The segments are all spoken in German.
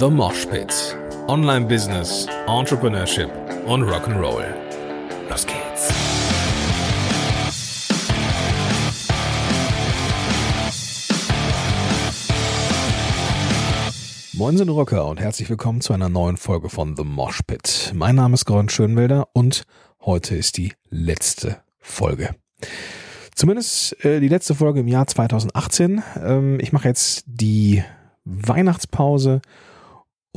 The Mosh Pit. Online Business, Entrepreneurship und Rock'n'Roll. Los geht's. Moin sind Rocker und herzlich willkommen zu einer neuen Folge von The Mosh Pit. Mein Name ist Gordon Schönwelder und heute ist die letzte Folge. Zumindest äh, die letzte Folge im Jahr 2018. Ähm, ich mache jetzt die Weihnachtspause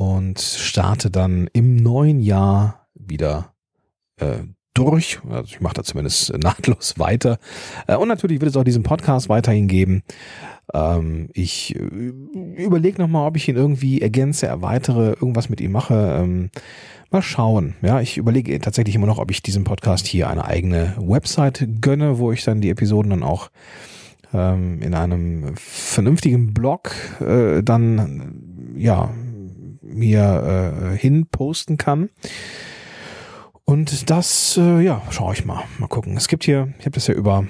und starte dann im neuen Jahr wieder äh, durch. Also ich mache da zumindest nahtlos weiter. Äh, und natürlich wird es auch diesen Podcast weiterhin geben. Ähm, ich äh, überlege nochmal, ob ich ihn irgendwie ergänze, erweitere, irgendwas mit ihm mache. Ähm, mal schauen. Ja, ich überlege tatsächlich immer noch, ob ich diesem Podcast hier eine eigene Website gönne, wo ich dann die Episoden dann auch ähm, in einem vernünftigen Blog äh, dann ja mir äh, hin posten kann. Und das, äh, ja, schaue ich mal. Mal gucken. Es gibt hier, ich habe das ja über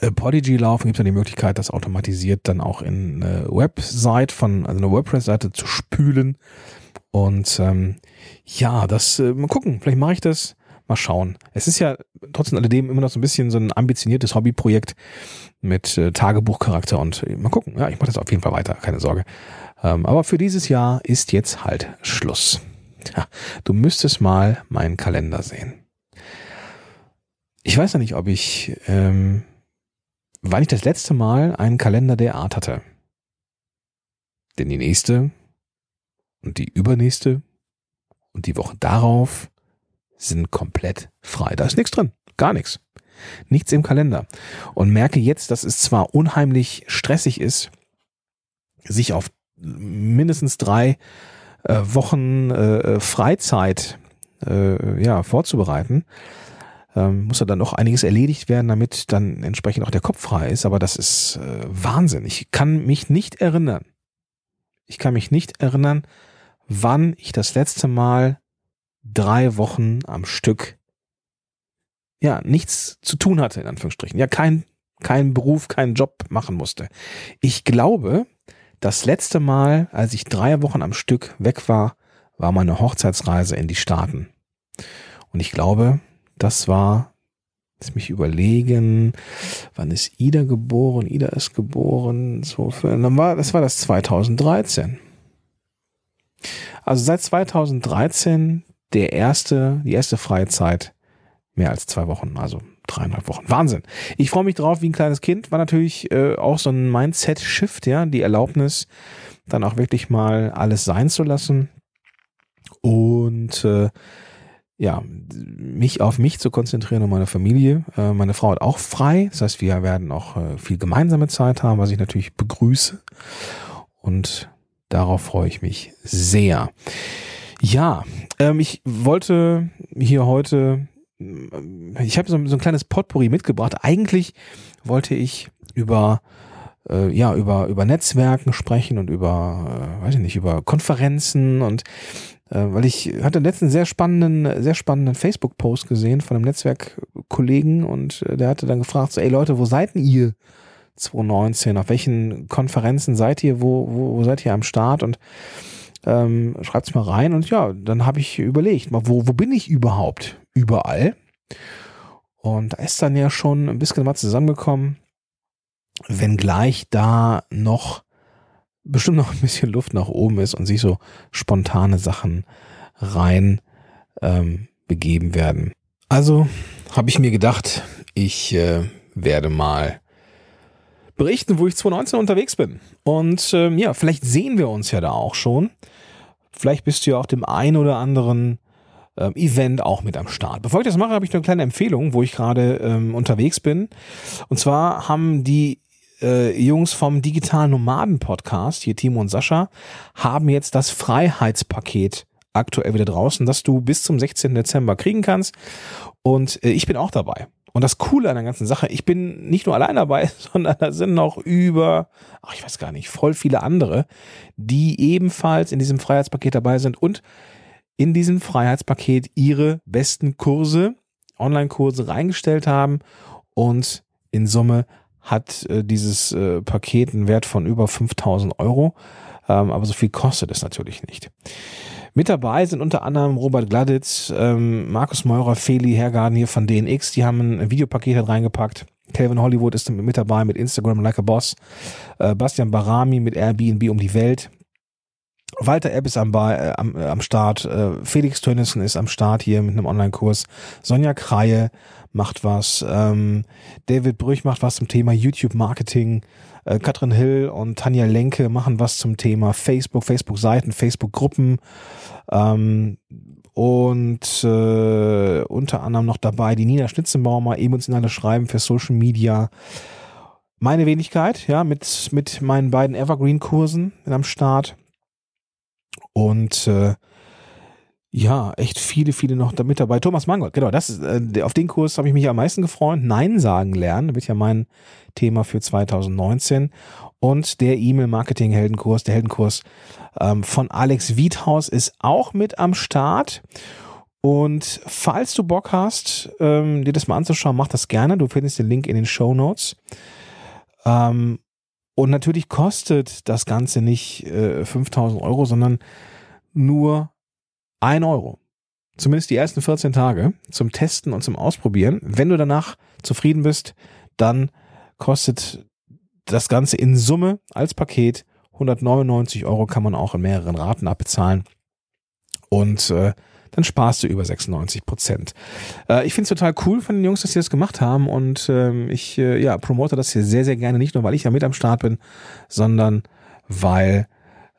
äh, Podigy laufen, gibt es ja die Möglichkeit, das automatisiert dann auch in eine Website von, also eine WordPress-Seite zu spülen. Und ähm, ja, das, äh, mal gucken, vielleicht mache ich das. Mal schauen. Es ist ja trotzdem alledem immer noch so ein bisschen so ein ambitioniertes Hobbyprojekt mit äh, Tagebuchcharakter und äh, mal gucken. Ja, ich mache das auf jeden Fall weiter, keine Sorge. Ähm, aber für dieses Jahr ist jetzt halt Schluss. Ja, du müsstest mal meinen Kalender sehen. Ich weiß ja nicht, ob ich, ähm, wann ich das letzte Mal einen Kalender der Art hatte. Denn die nächste und die übernächste und die Woche darauf sind komplett frei. Da ist nichts drin. Gar nichts. Nichts im Kalender. Und merke jetzt, dass es zwar unheimlich stressig ist, sich auf mindestens drei äh, Wochen äh, Freizeit äh, ja, vorzubereiten, ähm, muss ja dann noch einiges erledigt werden, damit dann entsprechend auch der Kopf frei ist. Aber das ist äh, Wahnsinn. Ich kann mich nicht erinnern. Ich kann mich nicht erinnern, wann ich das letzte Mal drei Wochen am Stück ja nichts zu tun hatte, in Anführungsstrichen. Ja, kein, kein Beruf, keinen Job machen musste. Ich glaube, das letzte Mal, als ich drei Wochen am Stück weg war, war meine Hochzeitsreise in die Staaten. Und ich glaube, das war, lass mich überlegen, wann ist Ida geboren? Ida ist geboren, so für, dann war, das war das 2013. Also seit 2013 der erste, die erste freie Zeit mehr als zwei Wochen, also dreieinhalb Wochen. Wahnsinn. Ich freue mich drauf wie ein kleines Kind. War natürlich äh, auch so ein Mindset-Shift, ja, die Erlaubnis, dann auch wirklich mal alles sein zu lassen und äh, ja, mich auf mich zu konzentrieren und meine Familie. Äh, meine Frau hat auch frei, das heißt, wir werden auch äh, viel gemeinsame Zeit haben, was ich natürlich begrüße und darauf freue ich mich sehr. Ja, ähm, ich wollte hier heute, ich habe so, so ein kleines Potpourri mitgebracht. Eigentlich wollte ich über äh, ja über über Netzwerken sprechen und über äh, weiß ich nicht über Konferenzen und äh, weil ich hatte letzten sehr spannenden sehr spannenden Facebook Post gesehen von einem Netzwerkkollegen und äh, der hatte dann gefragt so ey Leute wo seid denn ihr 2019 auf welchen Konferenzen seid ihr? Wo wo, wo seid ihr am Start? Und ähm, schreibt's mal rein und ja, dann habe ich überlegt, mal, wo, wo bin ich überhaupt? Überall. Und da ist dann ja schon ein bisschen was zusammengekommen, wenngleich da noch bestimmt noch ein bisschen Luft nach oben ist und sich so spontane Sachen rein ähm, begeben werden. Also habe ich mir gedacht, ich äh, werde mal berichten, wo ich 2019 unterwegs bin. Und ähm, ja, vielleicht sehen wir uns ja da auch schon. Vielleicht bist du ja auch dem ein oder anderen ähm, Event auch mit am Start. Bevor ich das mache, habe ich eine kleine Empfehlung, wo ich gerade ähm, unterwegs bin. Und zwar haben die äh, Jungs vom Digital Nomaden Podcast, hier Timo und Sascha, haben jetzt das Freiheitspaket aktuell wieder draußen, das du bis zum 16. Dezember kriegen kannst. Und äh, ich bin auch dabei. Und das Coole an der ganzen Sache, ich bin nicht nur allein dabei, sondern da sind noch über, ach, ich weiß gar nicht, voll viele andere, die ebenfalls in diesem Freiheitspaket dabei sind und in diesem Freiheitspaket ihre besten Kurse, Online-Kurse reingestellt haben und in Summe hat äh, dieses äh, Paket einen Wert von über 5000 Euro. Ähm, aber so viel kostet es natürlich nicht. Mit dabei sind unter anderem Robert Gladitz, ähm, Markus Meurer, Feli Hergarden hier von DNX. Die haben ein Videopaket reingepackt. Calvin Hollywood ist mit dabei mit Instagram Like a Boss. Äh, Bastian Barami mit Airbnb um die Welt. Walter Epp ist am, äh, am, äh, am Start. Äh, Felix Tönnissen ist am Start hier mit einem Online-Kurs. Sonja Kreie macht was. Ähm, David Brüch macht was zum Thema YouTube-Marketing. Äh, Katrin Hill und Tanja Lenke machen was zum Thema Facebook, Facebook-Seiten, Facebook-Gruppen. Ähm, und äh, unter anderem noch dabei die Nina Schnitzenbaumer, emotionale Schreiben für Social Media. Meine Wenigkeit, ja, mit, mit meinen beiden Evergreen-Kursen am Start. Und äh, ja, echt viele, viele noch da mit dabei. Thomas Mangold, genau, das ist, äh, auf den Kurs habe ich mich am meisten gefreut. Nein sagen lernen, wird ja mein Thema für 2019. Und der E-Mail-Marketing-Heldenkurs, der Heldenkurs ähm, von Alex Wiethaus ist auch mit am Start. Und falls du Bock hast, ähm, dir das mal anzuschauen, mach das gerne. Du findest den Link in den Show Notes. Ähm, und natürlich kostet das Ganze nicht äh, 5000 Euro, sondern nur ein Euro. Zumindest die ersten 14 Tage zum Testen und zum Ausprobieren. Wenn du danach zufrieden bist, dann kostet das Ganze in Summe als Paket 199 Euro kann man auch in mehreren Raten abbezahlen. Und äh, dann sparst du über 96 Prozent. Äh, ich finde es total cool von den Jungs, dass sie das gemacht haben und ähm, ich äh, ja, promote das hier sehr, sehr gerne, nicht nur, weil ich ja mit am Start bin, sondern weil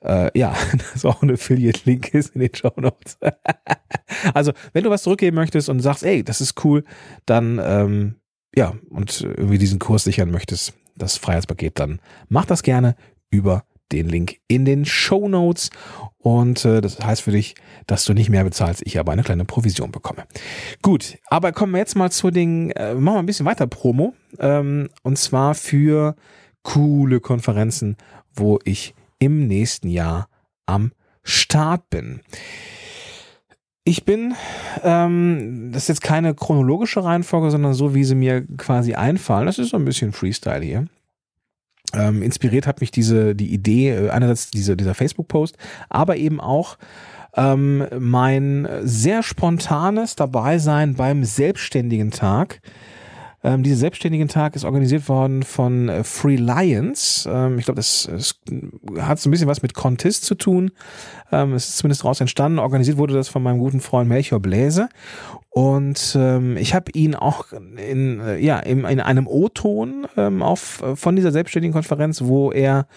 äh, ja, das auch ein Affiliate-Link ist in den Show Notes. also, wenn du was zurückgeben möchtest und sagst, ey, das ist cool, dann ähm, ja, und irgendwie diesen Kurs sichern möchtest, das Freiheitspaket, dann mach das gerne über den Link in den Show Notes. Und äh, das heißt für dich, dass du nicht mehr bezahlst, ich aber eine kleine Provision bekomme. Gut, aber kommen wir jetzt mal zu den, äh, machen wir ein bisschen weiter Promo. Ähm, und zwar für coole Konferenzen, wo ich im nächsten Jahr am Start bin. Ich bin, ähm, das ist jetzt keine chronologische Reihenfolge, sondern so, wie sie mir quasi einfallen. Das ist so ein bisschen Freestyle hier. Ähm, inspiriert hat mich diese, die Idee, äh, einerseits diese, dieser Facebook-Post, aber eben auch ähm, mein sehr spontanes Dabeisein beim Selbstständigen Tag ähm, dieser selbstständigen Tag ist organisiert worden von äh, Free Lions. Ähm, ich glaube, das, das, hat so ein bisschen was mit Contest zu tun. Ähm, es ist zumindest daraus entstanden. Organisiert wurde das von meinem guten Freund Melchior Bläse. Und ähm, ich habe ihn auch in, äh, ja, in, in einem O-Ton ähm, äh, von dieser selbstständigen Konferenz, wo er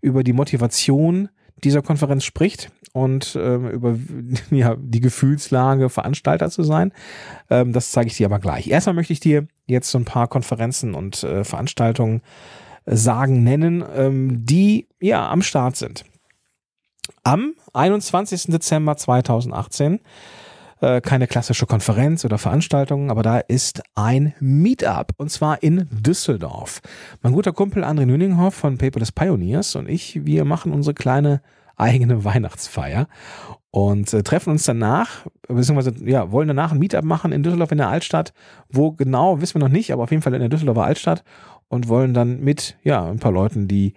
über die Motivation dieser Konferenz spricht und ähm, über ja, die Gefühlslage Veranstalter zu sein. Ähm, das zeige ich dir aber gleich. Erstmal möchte ich dir jetzt so ein paar Konferenzen und äh, Veranstaltungen äh, sagen, nennen, ähm, die ja am Start sind. Am 21. Dezember 2018 äh, keine klassische Konferenz oder Veranstaltung, aber da ist ein Meetup und zwar in Düsseldorf. Mein guter Kumpel André Nüninghoff von Paperless Pioneers und ich, wir machen unsere kleine eigene Weihnachtsfeier und äh, treffen uns danach, beziehungsweise ja, wollen danach ein Meetup machen in Düsseldorf in der Altstadt. Wo genau, wissen wir noch nicht, aber auf jeden Fall in der Düsseldorfer Altstadt und wollen dann mit ja, ein paar Leuten, die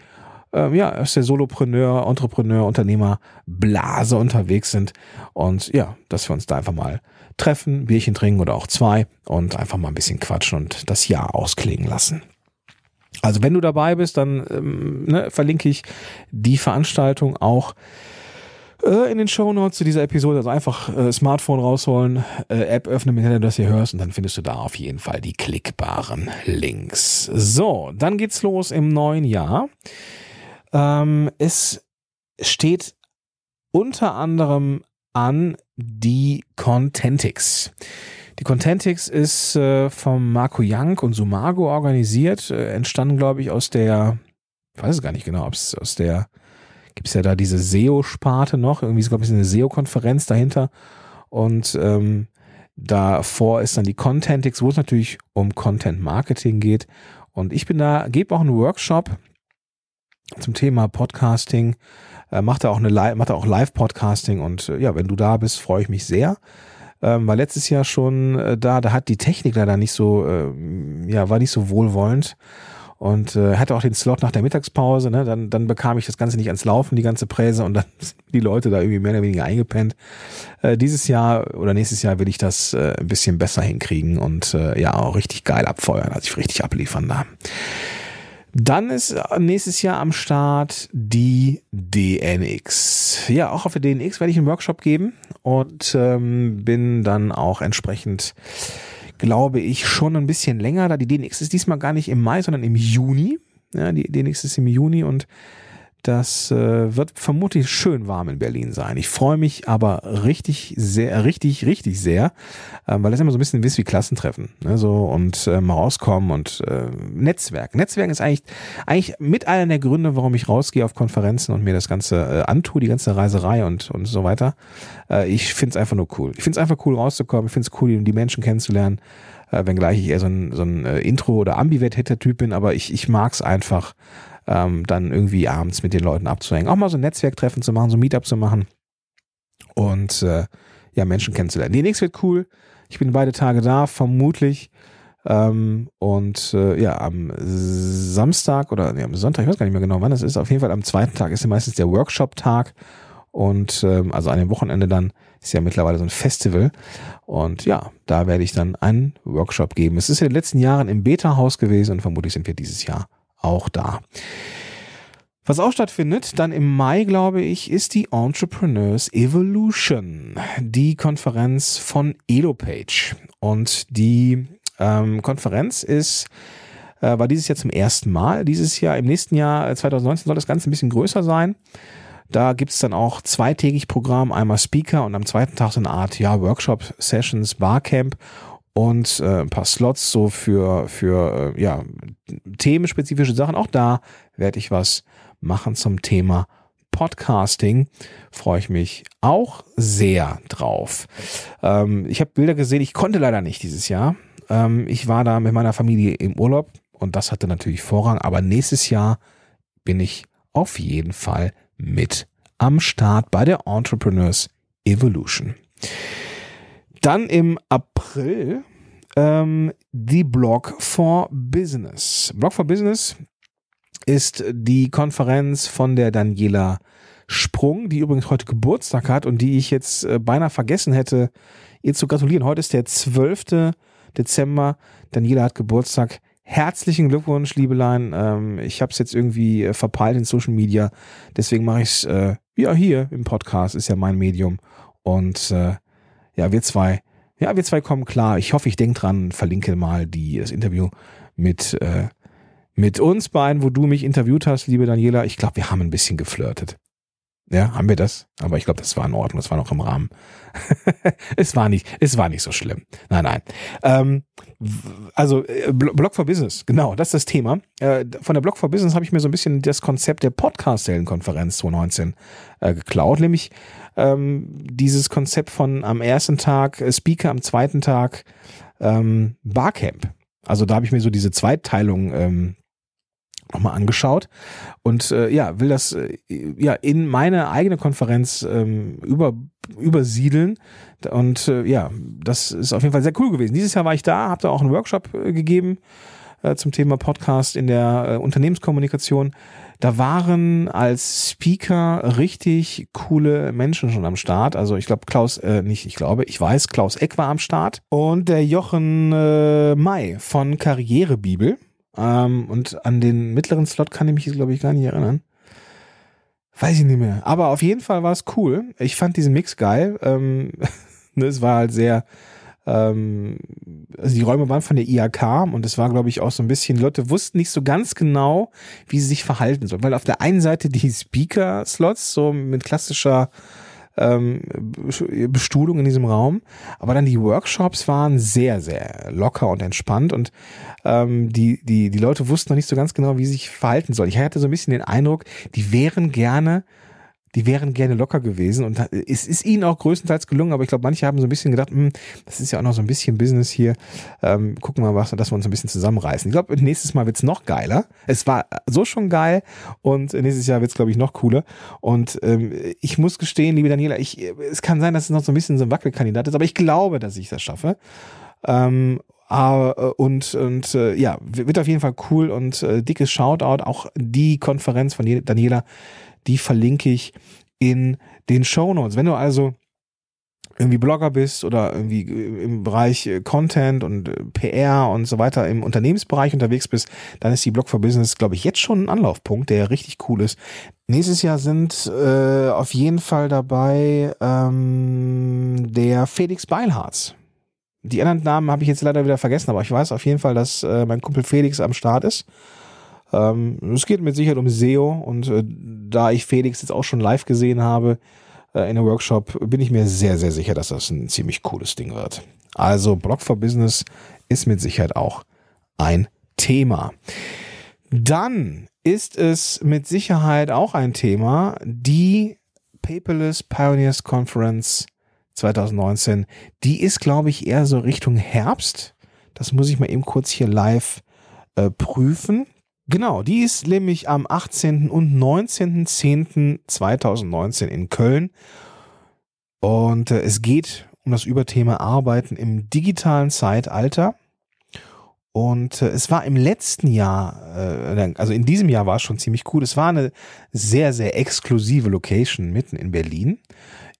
äh, ja, aus der Solopreneur, Entrepreneur, Unternehmer Blase unterwegs sind und ja, dass wir uns da einfach mal treffen, Bierchen trinken oder auch zwei und einfach mal ein bisschen quatschen und das Jahr ausklingen lassen. Also wenn du dabei bist, dann ähm, ne, verlinke ich die Veranstaltung auch äh, in den Show Notes zu dieser Episode. Also einfach äh, Smartphone rausholen, äh, App öffnen, mit der du das hier hörst und dann findest du da auf jeden Fall die klickbaren Links. So, dann geht's los im neuen Jahr. Ähm, es steht unter anderem an die Contentix. Die Contentix ist äh, vom Marco Young und Sumago organisiert, äh, entstanden, glaube ich, aus der, ich weiß es gar nicht genau, ob es aus der, gibt es ja da diese SEO-Sparte noch, irgendwie ist, glaube ich, eine SEO-Konferenz dahinter. Und ähm, davor ist dann die Contentix, wo es natürlich um Content Marketing geht. Und ich bin da, gebe auch einen Workshop zum Thema Podcasting, äh, macht da auch eine macht da auch Live-Podcasting. Und äh, ja, wenn du da bist, freue ich mich sehr ähm, war letztes Jahr schon äh, da, da hat die Technik leider nicht so, äh, ja, war nicht so wohlwollend. und äh, hatte auch den Slot nach der Mittagspause. Ne? Dann, dann bekam ich das Ganze nicht ans Laufen, die ganze Präse und dann die Leute da irgendwie mehr oder weniger eingepennt. Äh, dieses Jahr oder nächstes Jahr will ich das äh, ein bisschen besser hinkriegen und äh, ja auch richtig geil abfeuern, also ich richtig abliefern da. Dann ist nächstes Jahr am Start die DNX. Ja, auch auf der DNX werde ich einen Workshop geben und ähm, bin dann auch entsprechend glaube ich, schon ein bisschen länger. Da die DNX ist diesmal gar nicht im Mai, sondern im Juni. Ja, die DNX ist im Juni und das äh, wird vermutlich schön warm in Berlin sein. Ich freue mich aber richtig, sehr, richtig, richtig sehr, äh, weil das immer so ein bisschen ist wie Klassentreffen. Ne? So und äh, rauskommen und äh, Netzwerk. Netzwerken ist eigentlich, eigentlich mit einer der Gründe, warum ich rausgehe auf Konferenzen und mir das Ganze äh, antue, die ganze Reiserei und, und so weiter. Äh, ich finde es einfach nur cool. Ich finde es einfach cool rauszukommen. Ich finde es cool, die Menschen kennenzulernen. Äh, wenngleich ich eher so ein, so ein äh, Intro- oder Ambivert-Typ bin, aber ich, ich mag es einfach ähm, dann irgendwie abends mit den Leuten abzuhängen. Auch mal so ein Netzwerktreffen zu machen, so ein Meetup zu machen und äh, ja, Menschen kennenzulernen. Die nächste wird cool. Ich bin beide Tage da, vermutlich. Ähm, und äh, ja, am Samstag oder nee, am Sonntag, ich weiß gar nicht mehr genau, wann das ist. Auf jeden Fall am zweiten Tag ist ja meistens der Workshop-Tag. Und ähm, also an dem Wochenende dann ist ja mittlerweile so ein Festival. Und ja, da werde ich dann einen Workshop geben. Es ist in den letzten Jahren im Beta-Haus gewesen und vermutlich sind wir dieses Jahr auch da. Was auch stattfindet, dann im Mai, glaube ich, ist die Entrepreneurs Evolution, die Konferenz von EloPage. Und die ähm, Konferenz ist, äh, war dieses Jahr zum ersten Mal. Dieses Jahr, im nächsten Jahr, 2019, äh, soll das Ganze ein bisschen größer sein. Da gibt's dann auch zweitägig Programm, einmal Speaker und am zweiten Tag so eine Art ja, Workshop-Sessions, Barcamp und äh, ein paar Slots so für, für äh, ja, themenspezifische Sachen. Auch da werde ich was machen zum Thema Podcasting. Freue ich mich auch sehr drauf. Ähm, ich habe Bilder gesehen, ich konnte leider nicht dieses Jahr. Ähm, ich war da mit meiner Familie im Urlaub und das hatte natürlich Vorrang, aber nächstes Jahr bin ich auf jeden Fall mit am Start bei der Entrepreneurs Evolution. Dann im April ähm, die Blog for Business. Blog for Business ist die Konferenz von der Daniela Sprung, die übrigens heute Geburtstag hat und die ich jetzt äh, beinahe vergessen hätte, ihr zu gratulieren. Heute ist der 12. Dezember. Daniela hat Geburtstag. Herzlichen Glückwunsch, Liebelein. Ähm, ich habe es jetzt irgendwie äh, verpeilt in Social Media. Deswegen mache ich es äh, ja hier im Podcast, ist ja mein Medium. Und äh, ja, wir zwei, ja, wir zwei kommen klar. Ich hoffe, ich denke dran, verlinke mal die, das Interview mit, äh, mit uns beiden, wo du mich interviewt hast, liebe Daniela. Ich glaube, wir haben ein bisschen geflirtet. Ja, haben wir das? Aber ich glaube, das war in Ordnung, das war noch im Rahmen. es war nicht, es war nicht so schlimm. Nein, nein. Ähm, also äh, Blog for Business, genau, das ist das Thema. Äh, von der Blog for Business habe ich mir so ein bisschen das Konzept der Podcast-Heldenkonferenz 2019 äh, geklaut, nämlich ähm, dieses Konzept von am ersten Tag äh, Speaker, am zweiten Tag ähm, Barcamp. Also da habe ich mir so diese Zweiteilung ähm, nochmal angeschaut und äh, ja, will das äh, ja in meine eigene Konferenz ähm, über, übersiedeln und äh, ja, das ist auf jeden Fall sehr cool gewesen. Dieses Jahr war ich da, habe da auch einen Workshop äh, gegeben äh, zum Thema Podcast in der Unternehmenskommunikation. Da waren als Speaker richtig coole Menschen schon am Start. Also ich glaube Klaus, äh, nicht ich glaube, ich weiß, Klaus Eck war am Start und der Jochen äh, May von Karrierebibel ähm, und an den mittleren Slot kann ich mich, glaube ich, gar nicht erinnern. Weiß ich nicht mehr. Aber auf jeden Fall war es cool. Ich fand diesen Mix geil. Ähm, ne, es war halt sehr, ähm, also die Räume waren von der IAK und es war, glaube ich, auch so ein bisschen, Leute wussten nicht so ganz genau, wie sie sich verhalten sollen. Weil auf der einen Seite die Speaker-Slots, so mit klassischer ähm, Bestuhlung in diesem Raum. Aber dann die Workshops waren sehr, sehr locker und entspannt und ähm, die, die, die Leute wussten noch nicht so ganz genau, wie sie sich verhalten sollen. Ich hatte so ein bisschen den Eindruck, die wären gerne die wären gerne locker gewesen und es ist ihnen auch größtenteils gelungen, aber ich glaube, manche haben so ein bisschen gedacht, hm, das ist ja auch noch so ein bisschen Business hier, ähm, gucken wir mal, was, dass wir uns ein bisschen zusammenreißen. Ich glaube, nächstes Mal wird's noch geiler. Es war so schon geil und nächstes Jahr wird's glaube ich, noch cooler und ähm, ich muss gestehen, liebe Daniela, ich, es kann sein, dass es noch so ein bisschen so ein Wackelkandidat ist, aber ich glaube, dass ich das schaffe. Ähm, Uh, und und uh, ja, wird auf jeden Fall cool und uh, dickes Shoutout. Auch die Konferenz von Daniela, die verlinke ich in den Show Notes. Wenn du also irgendwie Blogger bist oder irgendwie im Bereich Content und PR und so weiter im Unternehmensbereich unterwegs bist, dann ist die Blog for Business, glaube ich, jetzt schon ein Anlaufpunkt, der richtig cool ist. Nächstes Jahr sind äh, auf jeden Fall dabei ähm, der Felix Beilharz. Die anderen Namen habe ich jetzt leider wieder vergessen, aber ich weiß auf jeden Fall, dass äh, mein Kumpel Felix am Start ist. Ähm, es geht mit Sicherheit um SEO und äh, da ich Felix jetzt auch schon live gesehen habe äh, in einem Workshop, bin ich mir sehr, sehr sicher, dass das ein ziemlich cooles Ding wird. Also Blog for Business ist mit Sicherheit auch ein Thema. Dann ist es mit Sicherheit auch ein Thema, die Paperless Pioneers Conference 2019. Die ist, glaube ich, eher so Richtung Herbst. Das muss ich mal eben kurz hier live äh, prüfen. Genau, die ist nämlich am 18. und 19.10.2019 in Köln. Und äh, es geht um das Überthema Arbeiten im digitalen Zeitalter. Und äh, es war im letzten Jahr, äh, also in diesem Jahr war es schon ziemlich cool. Es war eine sehr, sehr exklusive Location mitten in Berlin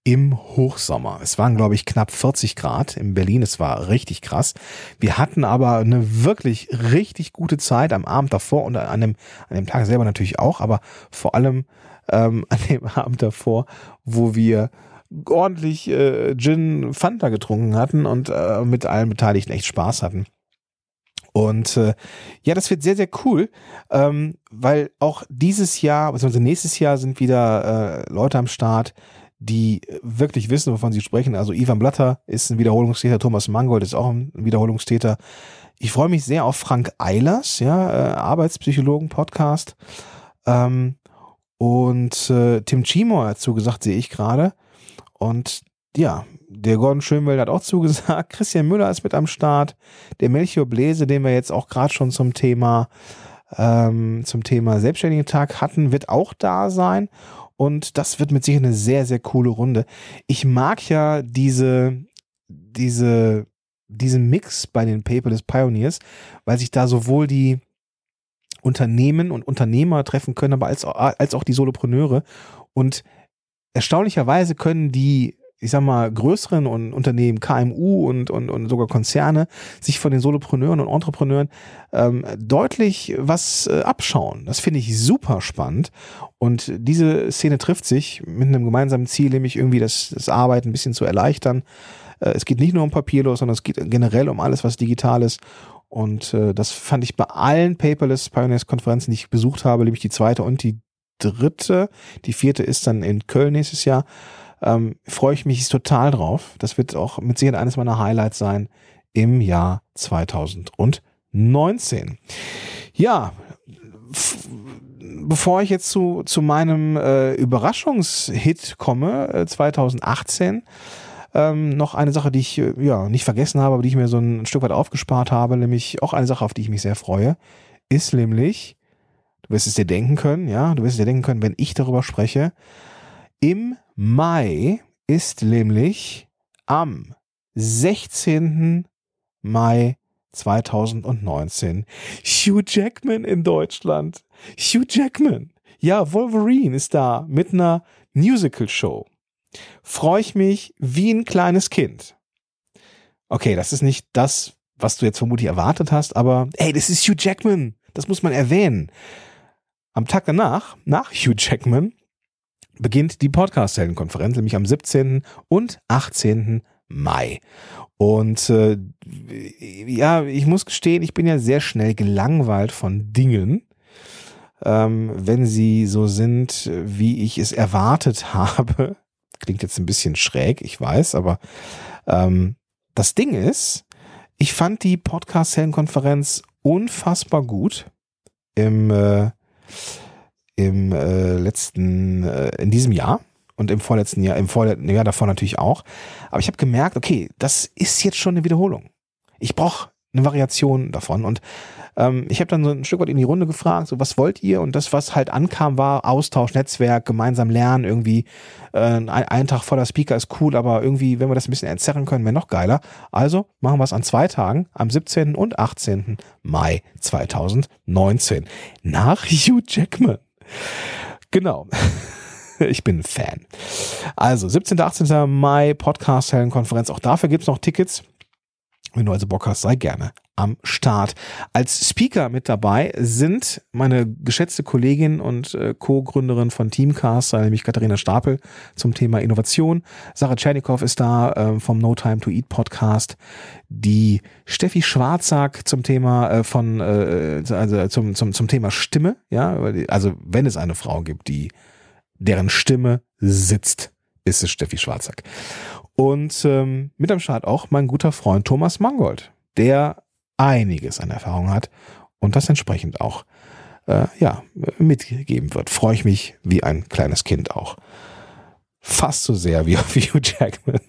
im Hochsommer. Es waren, glaube ich, knapp 40 Grad in Berlin. Es war richtig krass. Wir hatten aber eine wirklich richtig gute Zeit am Abend davor und an dem, an dem Tag selber natürlich auch, aber vor allem ähm, an dem Abend davor, wo wir ordentlich äh, Gin Fanta getrunken hatten und äh, mit allen Beteiligten echt Spaß hatten. Und äh, ja, das wird sehr, sehr cool, ähm, weil auch dieses Jahr, beziehungsweise nächstes Jahr sind wieder äh, Leute am Start, die wirklich wissen, wovon sie sprechen. Also Ivan Blatter ist ein Wiederholungstäter, Thomas Mangold ist auch ein Wiederholungstäter. Ich freue mich sehr auf Frank Eilers, ja, äh, Arbeitspsychologen-Podcast. Ähm, und äh, Tim Chimo hat zugesagt, sehe ich gerade. Und ja, der Gordon Schönweld hat auch zugesagt. Christian Müller ist mit am Start. Der Melchior Bläse, den wir jetzt auch gerade schon zum Thema ähm, zum Thema Selbstständigen Tag hatten, wird auch da sein. Und das wird mit Sicherheit eine sehr, sehr coole Runde. Ich mag ja diese, diese, diesen Mix bei den Paperless Pioneers, weil sich da sowohl die Unternehmen und Unternehmer treffen können, aber als, als auch die Solopreneure. Und erstaunlicherweise können die ich sag mal, größeren Unternehmen, KMU und, und, und sogar Konzerne sich von den Solopreneuren und Entrepreneuren ähm, deutlich was äh, abschauen. Das finde ich super spannend. Und diese Szene trifft sich mit einem gemeinsamen Ziel, nämlich irgendwie das, das Arbeiten ein bisschen zu erleichtern. Äh, es geht nicht nur um Papierlos, sondern es geht generell um alles, was digital ist. Und äh, das fand ich bei allen Paperless Pioneers Konferenzen, die ich besucht habe, nämlich die zweite und die dritte. Die vierte ist dann in Köln nächstes Jahr ähm, freue ich mich total drauf. Das wird auch mit Sicherheit eines meiner Highlights sein im Jahr 2019. Ja, bevor ich jetzt zu, zu meinem äh, Überraschungshit komme, äh, 2018, ähm, noch eine Sache, die ich äh, ja nicht vergessen habe, aber die ich mir so ein, ein Stück weit aufgespart habe, nämlich auch eine Sache, auf die ich mich sehr freue, ist nämlich, du wirst es dir denken können, ja, du wirst es dir denken können, wenn ich darüber spreche, im Mai ist nämlich am 16. Mai 2019 Hugh Jackman in Deutschland. Hugh Jackman. Ja, Wolverine ist da mit einer Musical-Show. Freue ich mich wie ein kleines Kind. Okay, das ist nicht das, was du jetzt vermutlich erwartet hast, aber hey, das ist Hugh Jackman. Das muss man erwähnen. Am Tag danach, nach Hugh Jackman, beginnt die Podcast-Heldenkonferenz, nämlich am 17. und 18. Mai. Und äh, ja, ich muss gestehen, ich bin ja sehr schnell gelangweilt von Dingen, ähm, wenn sie so sind, wie ich es erwartet habe. Klingt jetzt ein bisschen schräg, ich weiß, aber ähm, das Ding ist, ich fand die Podcast-Heldenkonferenz unfassbar gut im äh, im äh, letzten, äh, in diesem Jahr und im vorletzten Jahr, im vorletzten Jahr davor natürlich auch. Aber ich habe gemerkt, okay, das ist jetzt schon eine Wiederholung. Ich brauche eine Variation davon. Und ähm, ich habe dann so ein Stück weit in die Runde gefragt, so was wollt ihr? Und das, was halt ankam, war Austausch, Netzwerk, gemeinsam lernen, irgendwie äh, ein, ein Tag voller Speaker ist cool, aber irgendwie, wenn wir das ein bisschen entzerren können, wäre noch geiler. Also machen wir es an zwei Tagen, am 17. und 18. Mai 2019. Nach Hugh Jackman. Genau. Ich bin ein Fan. Also 17. 18. Mai Podcast-Hellenkonferenz. Auch dafür gibt es noch Tickets. Wenn du also Bock hast, sei gerne am Start. Als Speaker mit dabei sind meine geschätzte Kollegin und äh, Co-Gründerin von Teamcast, nämlich Katharina Stapel zum Thema Innovation. Sarah Tschernikow ist da äh, vom No Time to Eat Podcast. Die Steffi Schwarzack zum Thema äh, von äh, also zum, zum, zum Thema Stimme, ja, also wenn es eine Frau gibt, die deren Stimme sitzt, ist es Steffi Schwarzack. Und ähm, mit am Start auch mein guter Freund Thomas Mangold, der einiges an Erfahrung hat und das entsprechend auch äh, ja, mitgegeben wird. Freue ich mich wie ein kleines Kind auch. Fast so sehr wie auf Hugh Jackman.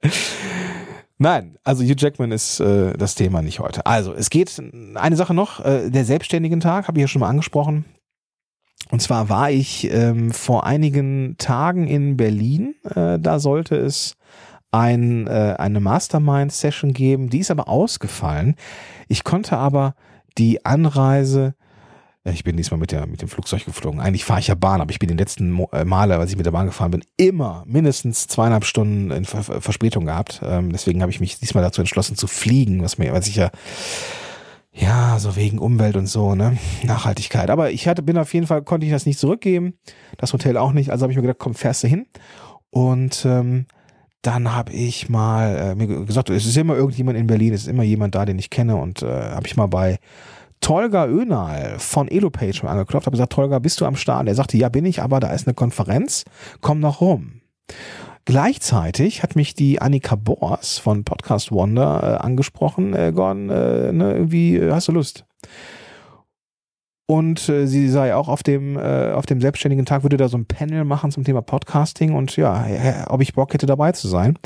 Nein, also Hugh Jackman ist äh, das Thema nicht heute. Also es geht eine Sache noch, äh, der selbstständigen Tag, habe ich ja schon mal angesprochen. Und zwar war ich ähm, vor einigen Tagen in Berlin. Äh, da sollte es ein, äh, eine Mastermind-Session geben. Die ist aber ausgefallen. Ich konnte aber die Anreise ich bin diesmal mit, der, mit dem Flugzeug geflogen. Eigentlich fahre ich ja Bahn, aber ich bin den letzten äh, Male, als ich mit der Bahn gefahren bin, immer mindestens zweieinhalb Stunden in Verspätung gehabt. Ähm, deswegen habe ich mich diesmal dazu entschlossen zu fliegen, was mir, was ich ja ja, so wegen Umwelt und so, ne? Nachhaltigkeit. Aber ich hatte, bin auf jeden Fall, konnte ich das nicht zurückgeben. Das Hotel auch nicht. Also habe ich mir gedacht, komm, fährst du hin. Und ähm, dann habe ich mal äh, mir gesagt, es ist immer irgendjemand in Berlin, es ist immer jemand da, den ich kenne. Und äh, habe ich mal bei Tolga Önal von Elopage mal angeklopft, habe gesagt, Tolga, bist du am Start? Er sagte, ja, bin ich, aber da ist eine Konferenz, komm noch rum. Gleichzeitig hat mich die Annika Bors von Podcast Wonder äh, angesprochen, äh, Gordon, äh, ne, irgendwie äh, hast du Lust? Und äh, sie sei auch auf dem, äh, auf dem selbstständigen Tag, würde da so ein Panel machen zum Thema Podcasting und ja, ob ich Bock hätte dabei zu sein.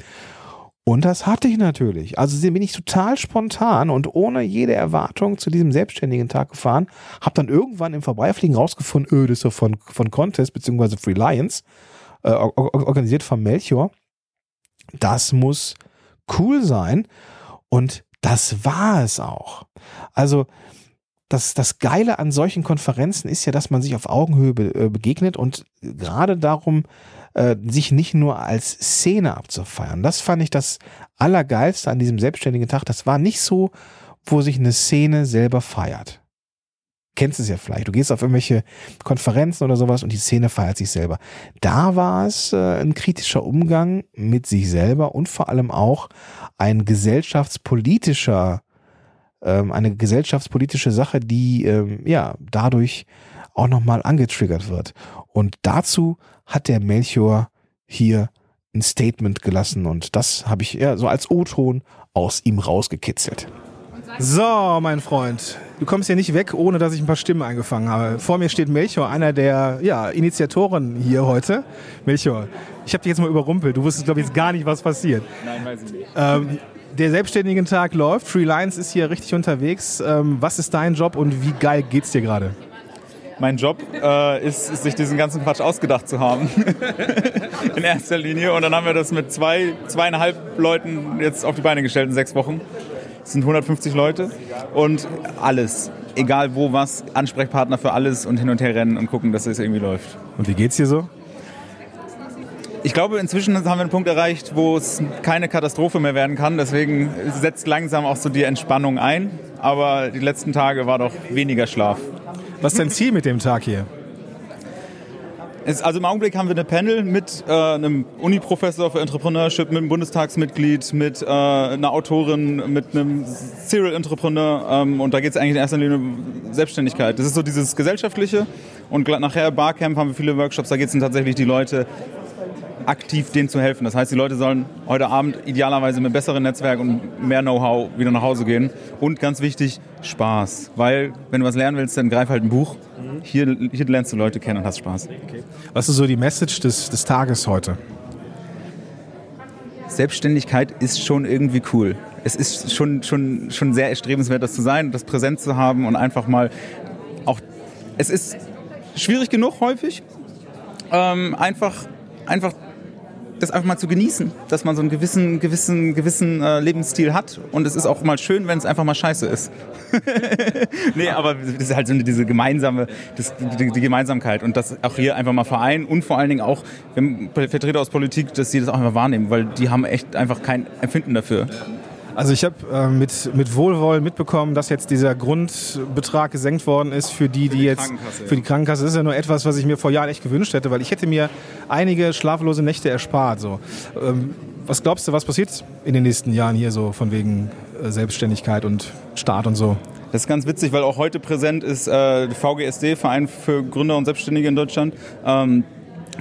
Und das hatte ich natürlich. Also bin ich total spontan und ohne jede Erwartung zu diesem selbstständigen Tag gefahren. Hab dann irgendwann im Vorbeifliegen rausgefunden, öh, das ist doch von, von Contest beziehungsweise Free Lions äh, organisiert von Melchior. Das muss cool sein. Und das war es auch. Also, das, das Geile an solchen Konferenzen ist ja, dass man sich auf Augenhöhe be, äh, begegnet und gerade darum, äh, sich nicht nur als Szene abzufeiern. Das fand ich das Allergeilste an diesem selbstständigen Tag. Das war nicht so, wo sich eine Szene selber feiert kennst es ja vielleicht. Du gehst auf irgendwelche Konferenzen oder sowas und die Szene feiert sich selber. Da war es äh, ein kritischer Umgang mit sich selber und vor allem auch ein gesellschaftspolitischer, ähm, eine gesellschaftspolitische Sache, die ähm, ja dadurch auch nochmal angetriggert wird. Und dazu hat der Melchior hier ein Statement gelassen und das habe ich ja so als O-Ton aus ihm rausgekitzelt. So, mein Freund, du kommst hier nicht weg, ohne dass ich ein paar Stimmen eingefangen habe. Vor mir steht Melchior, einer der ja, Initiatoren hier heute. Melchior, ich habe dich jetzt mal überrumpelt. Du wusstest, glaube ich, jetzt gar nicht, was passiert. Nein, weiß ich nicht. Ähm, der selbstständigen Tag läuft. Free Lions ist hier richtig unterwegs. Ähm, was ist dein Job und wie geil geht's dir gerade? Mein Job äh, ist, ist, sich diesen ganzen Quatsch ausgedacht zu haben. in erster Linie. Und dann haben wir das mit zwei, zweieinhalb Leuten jetzt auf die Beine gestellt in sechs Wochen. Es sind 150 Leute und alles. Egal wo was, Ansprechpartner für alles und hin und her rennen und gucken, dass es irgendwie läuft. Und wie geht's dir so? Ich glaube, inzwischen haben wir einen Punkt erreicht, wo es keine Katastrophe mehr werden kann. Deswegen setzt langsam auch so die Entspannung ein. Aber die letzten Tage war doch weniger Schlaf. Was ist dein Ziel mit dem Tag hier? Es, also im Augenblick haben wir eine Panel mit äh, einem Uni-Professor für Entrepreneurship, mit einem Bundestagsmitglied, mit äh, einer Autorin, mit einem Serial Entrepreneur ähm, und da geht es eigentlich in erster Linie um Selbstständigkeit. Das ist so dieses Gesellschaftliche und nachher Barcamp haben wir viele Workshops, da geht es tatsächlich die Leute aktiv denen zu helfen. Das heißt, die Leute sollen heute Abend idealerweise mit besseren Netzwerk und mehr Know-how wieder nach Hause gehen. Und ganz wichtig, Spaß. Weil, wenn du was lernen willst, dann greif halt ein Buch. Hier, hier lernst du Leute kennen und hast Spaß. Okay. Was ist so die Message des, des Tages heute? Selbstständigkeit ist schon irgendwie cool. Es ist schon, schon, schon sehr erstrebenswert, das zu sein, das präsent zu haben und einfach mal auch, es ist schwierig genug häufig, ähm, einfach, einfach das einfach mal zu genießen, dass man so einen gewissen, gewissen, gewissen äh, Lebensstil hat. Und es ist auch mal schön, wenn es einfach mal scheiße ist. nee, aber das ist halt so diese gemeinsame, das, die, die, Gemeinsamkeit und das auch hier einfach mal vereinen und vor allen Dingen auch Vertreter aus Politik, dass sie das auch einfach wahrnehmen, weil die haben echt einfach kein Empfinden dafür. Also ich habe äh, mit, mit Wohlwollen mitbekommen, dass jetzt dieser Grundbetrag gesenkt worden ist für die, für die, die jetzt für die Krankenkasse. Das ist ja nur etwas, was ich mir vor Jahren echt gewünscht hätte, weil ich hätte mir einige schlaflose Nächte erspart. So. Ähm, was glaubst du, was passiert in den nächsten Jahren hier so von wegen äh, Selbstständigkeit und Staat und so? Das ist ganz witzig, weil auch heute präsent ist äh, VGSD, Verein für Gründer und Selbstständige in Deutschland. Ähm,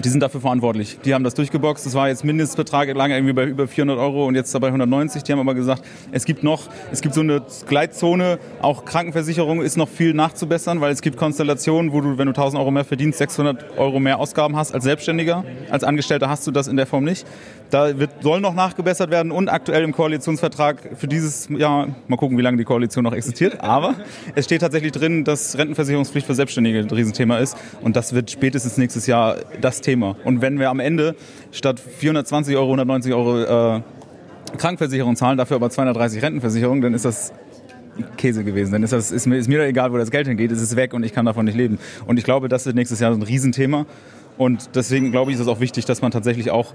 die sind dafür verantwortlich. Die haben das durchgeboxt. Das war jetzt Mindestbetrag lange irgendwie bei über 400 Euro und jetzt dabei 190. Die haben aber gesagt, es gibt noch, es gibt so eine Gleitzone. Auch Krankenversicherung ist noch viel nachzubessern, weil es gibt Konstellationen, wo du, wenn du 1000 Euro mehr verdienst, 600 Euro mehr Ausgaben hast als Selbstständiger. Als Angestellter hast du das in der Form nicht. Da wird, soll noch nachgebessert werden und aktuell im Koalitionsvertrag für dieses Jahr, mal gucken, wie lange die Koalition noch existiert, aber es steht tatsächlich drin, dass Rentenversicherungspflicht für Selbstständige ein Riesenthema ist und das wird spätestens nächstes Jahr das Thema. Und wenn wir am Ende statt 420 Euro, 190 Euro äh, Krankenversicherung zahlen, dafür aber 230 Rentenversicherung, dann ist das Käse gewesen. Dann ist, das, ist, mir, ist mir egal, wo das Geld hingeht, es ist weg und ich kann davon nicht leben. Und ich glaube, das wird nächstes Jahr ein Riesenthema. Und deswegen glaube ich, ist es auch wichtig, dass man tatsächlich auch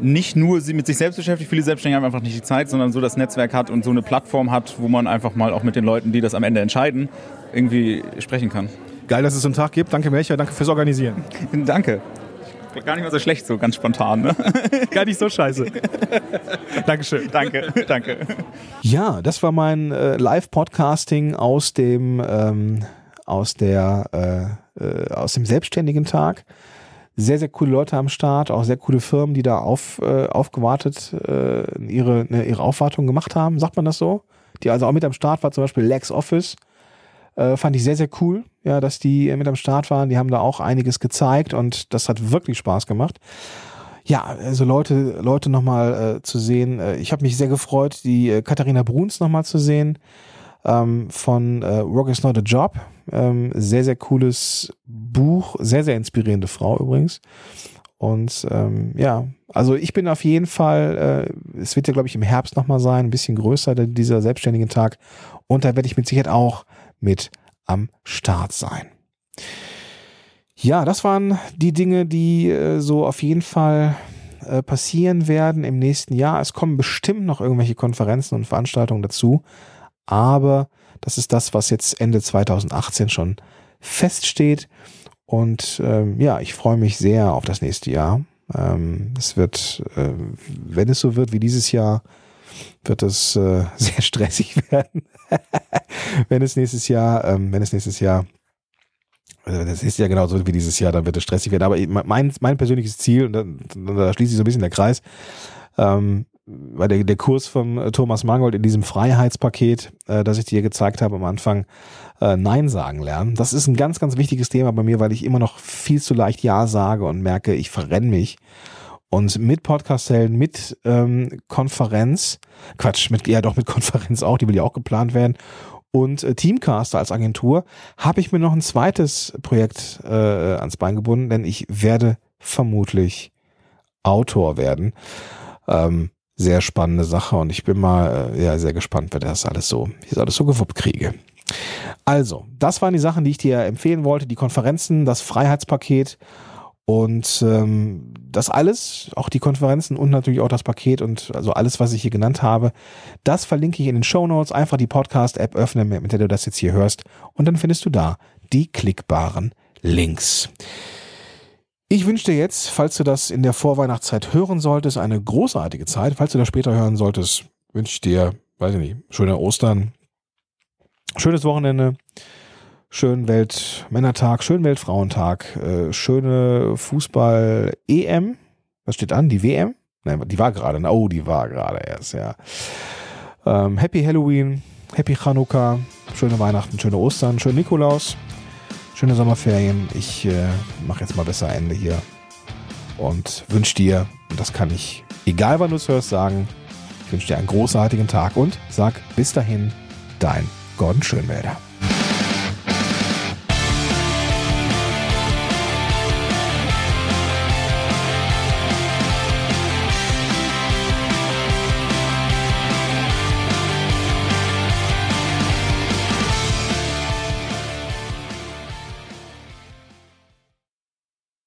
nicht nur mit sich selbst beschäftigt, viele Selbstständige haben einfach nicht die Zeit, sondern so das Netzwerk hat und so eine Plattform hat, wo man einfach mal auch mit den Leuten, die das am Ende entscheiden, irgendwie sprechen kann. Geil, dass es so einen Tag gibt. Danke, Melcher. Danke fürs Organisieren. Danke. Gar nicht mal so schlecht, so ganz spontan. Ne? Gar nicht so scheiße. Dankeschön. Danke, danke. Ja, das war mein äh, Live-Podcasting aus dem ähm, aus der äh, äh, aus dem selbstständigen Tag sehr, sehr coole Leute am Start, auch sehr coole Firmen, die da auf, äh, aufgewartet äh, ihre, ne, ihre Aufwartung gemacht haben, sagt man das so? Die also auch mit am Start war, zum Beispiel Lex Office. Äh, fand ich sehr, sehr cool, ja, dass die mit am Start waren. Die haben da auch einiges gezeigt und das hat wirklich Spaß gemacht. Ja, also Leute, Leute nochmal äh, zu sehen. Äh, ich habe mich sehr gefreut, die äh, Katharina Bruns nochmal zu sehen ähm, von äh, Rock is not a Job. Ähm, sehr, sehr cooles Buch, sehr, sehr inspirierende Frau übrigens. Und ähm, ja, also ich bin auf jeden Fall, äh, es wird ja, glaube ich, im Herbst nochmal sein, ein bisschen größer, dieser selbstständigen Tag. Und da werde ich mit Sicherheit auch mit am Start sein. Ja, das waren die Dinge, die äh, so auf jeden Fall äh, passieren werden im nächsten Jahr. Es kommen bestimmt noch irgendwelche Konferenzen und Veranstaltungen dazu aber das ist das, was jetzt Ende 2018 schon feststeht. Und ähm, ja, ich freue mich sehr auf das nächste Jahr. Ähm, es wird, äh, wenn es so wird wie dieses Jahr, wird es äh, sehr stressig werden. wenn es nächstes Jahr, ähm, wenn es nächstes Jahr äh, das ist ja genauso wie dieses Jahr, dann wird es stressig werden. Aber mein, mein persönliches Ziel, und da, da schließt sich so ein bisschen der Kreis, ähm, weil der, der Kurs von äh, Thomas Mangold in diesem Freiheitspaket, äh, das ich dir gezeigt habe am Anfang, äh, Nein sagen lernen. Das ist ein ganz, ganz wichtiges Thema bei mir, weil ich immer noch viel zu leicht Ja sage und merke, ich verrenne mich. Und mit Podcast-Helden, mit ähm, Konferenz, Quatsch, mit, ja doch mit Konferenz auch, die will ja auch geplant werden, und äh, Teamcaster als Agentur, habe ich mir noch ein zweites Projekt äh, ans Bein gebunden, denn ich werde vermutlich Autor werden. Ähm, sehr spannende Sache und ich bin mal äh, ja, sehr gespannt, wer das alles so, das alles so gewuppt kriege. Also, das waren die Sachen, die ich dir empfehlen wollte, die Konferenzen, das Freiheitspaket und ähm, das alles, auch die Konferenzen und natürlich auch das Paket und also alles, was ich hier genannt habe, das verlinke ich in den Show Notes. Einfach die Podcast-App öffnen, mit der du das jetzt hier hörst und dann findest du da die klickbaren Links. Ich wünsche dir jetzt, falls du das in der Vorweihnachtszeit hören solltest, eine großartige Zeit. Falls du das später hören solltest, wünsche ich dir, weiß ich nicht, schöne Ostern, schönes Wochenende, schönen Weltmännertag, schönen Weltfrauentag, äh, schöne Fußball-EM. Was steht an? Die WM? Nein, die war gerade. Oh, die war gerade erst, ja. Ähm, Happy Halloween, Happy Chanukka, schöne Weihnachten, schöne Ostern, schönen Nikolaus schöne Sommerferien. Ich äh, mache jetzt mal besser Ende hier und wünsche dir, und das kann ich egal wann du es hörst, sagen, ich wünsche dir einen großartigen Tag und sag bis dahin, dein Gordon Schönwälder.